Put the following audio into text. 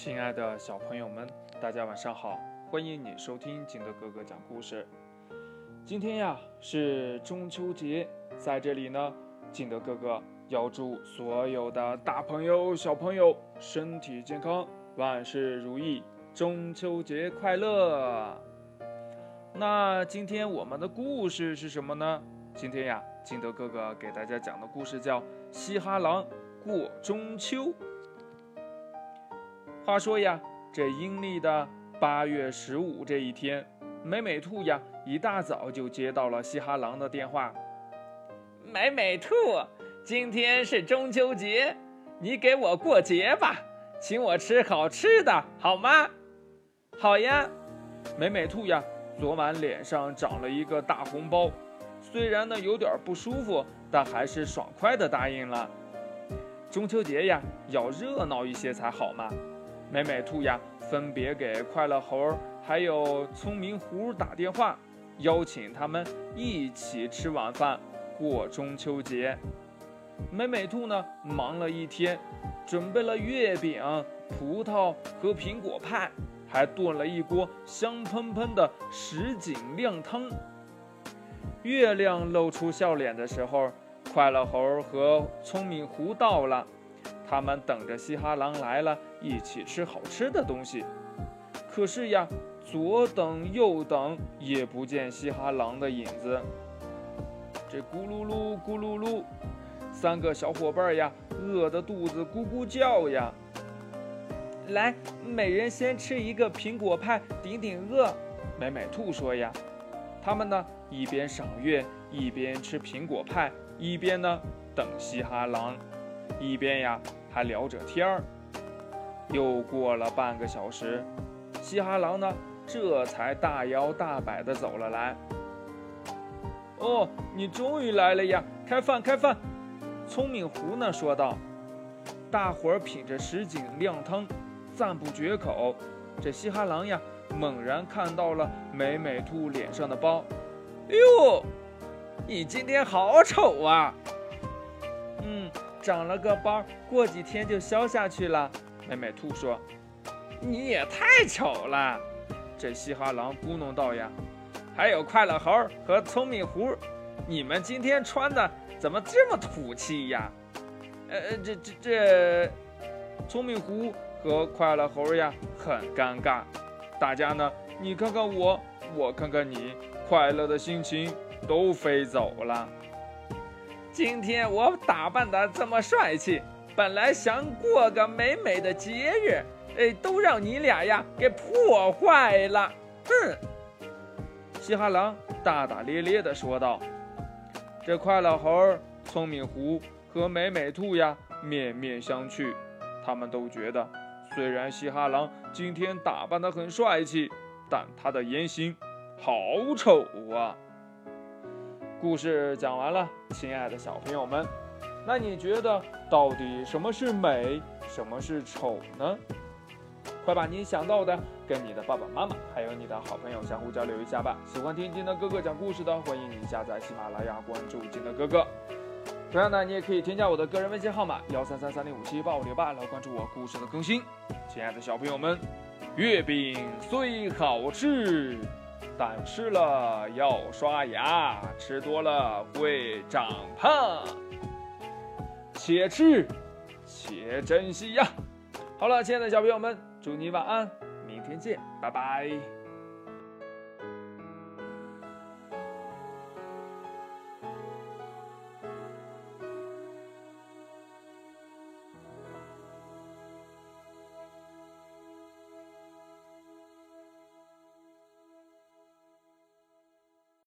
亲爱的小朋友们，大家晚上好！欢迎你收听金德哥哥讲故事。今天呀是中秋节，在这里呢，金德哥哥要祝所有的大朋友、小朋友身体健康，万事如意，中秋节快乐！那今天我们的故事是什么呢？今天呀，金德哥哥给大家讲的故事叫《嘻哈狼过中秋》。话说呀，这阴历的八月十五这一天，美美兔呀一大早就接到了嘻哈狼的电话。美美兔，今天是中秋节，你给我过节吧，请我吃好吃的，好吗？好呀，美美兔呀，昨晚脸上长了一个大红包，虽然呢有点不舒服，但还是爽快的答应了。中秋节呀，要热闹一些才好嘛。美美兔呀，分别给快乐猴还有聪明狐打电话，邀请他们一起吃晚饭，过中秋节。美美兔呢，忙了一天，准备了月饼、葡萄和苹果派，还炖了一锅香喷喷的什锦靓汤。月亮露出笑脸的时候，快乐猴和聪明狐到了。他们等着嘻哈狼来了，一起吃好吃的东西。可是呀，左等右等也不见嘻哈狼的影子。这咕噜噜咕噜噜，三个小伙伴呀，饿得肚子咕咕叫呀。来，每人先吃一个苹果派，顶顶饿。美美兔说呀。他们呢，一边赏月，一边吃苹果派，一边呢等嘻哈狼，一边呀。还聊着天儿，又过了半个小时，嘻哈狼呢，这才大摇大摆地走了来。哦，你终于来了呀！开饭，开饭！聪明狐呢说道。大伙儿品着什锦靓汤，赞不绝口。这嘻哈狼呀，猛然看到了美美兔脸上的包，哟，你今天好丑啊！嗯长了个包，过几天就消下去了。美美兔说：“你也太丑了。”这嘻哈狼咕哝道：“呀，还有快乐猴和聪明狐，你们今天穿的怎么这么土气呀？”呃，这这这，聪明狐和快乐猴呀很尴尬。大家呢，你看看我，我看看你，快乐的心情都飞走了。今天我打扮的这么帅气，本来想过个美美的节日，哎，都让你俩呀给破坏了！哼！嘻哈狼大大咧咧地说道。这快乐猴、聪明狐和美美兔呀面面相觑，他们都觉得，虽然嘻哈狼今天打扮得很帅气，但他的言行好丑啊！故事讲完了，亲爱的小朋友们，那你觉得到底什么是美，什么是丑呢？快把你想到的跟你的爸爸妈妈还有你的好朋友相互交流一下吧。喜欢听金德哥哥讲故事的，欢迎你下载喜马拉雅，关注金德哥哥。同样呢，你也可以添加我的个人微信号码幺三三三零五七八五六八来关注我故事的更新。亲爱的小朋友们，月饼虽好吃。但吃了要刷牙，吃多了会长胖。且吃且珍惜呀！好了，亲爱的小朋友们，祝你晚安，明天见，拜拜。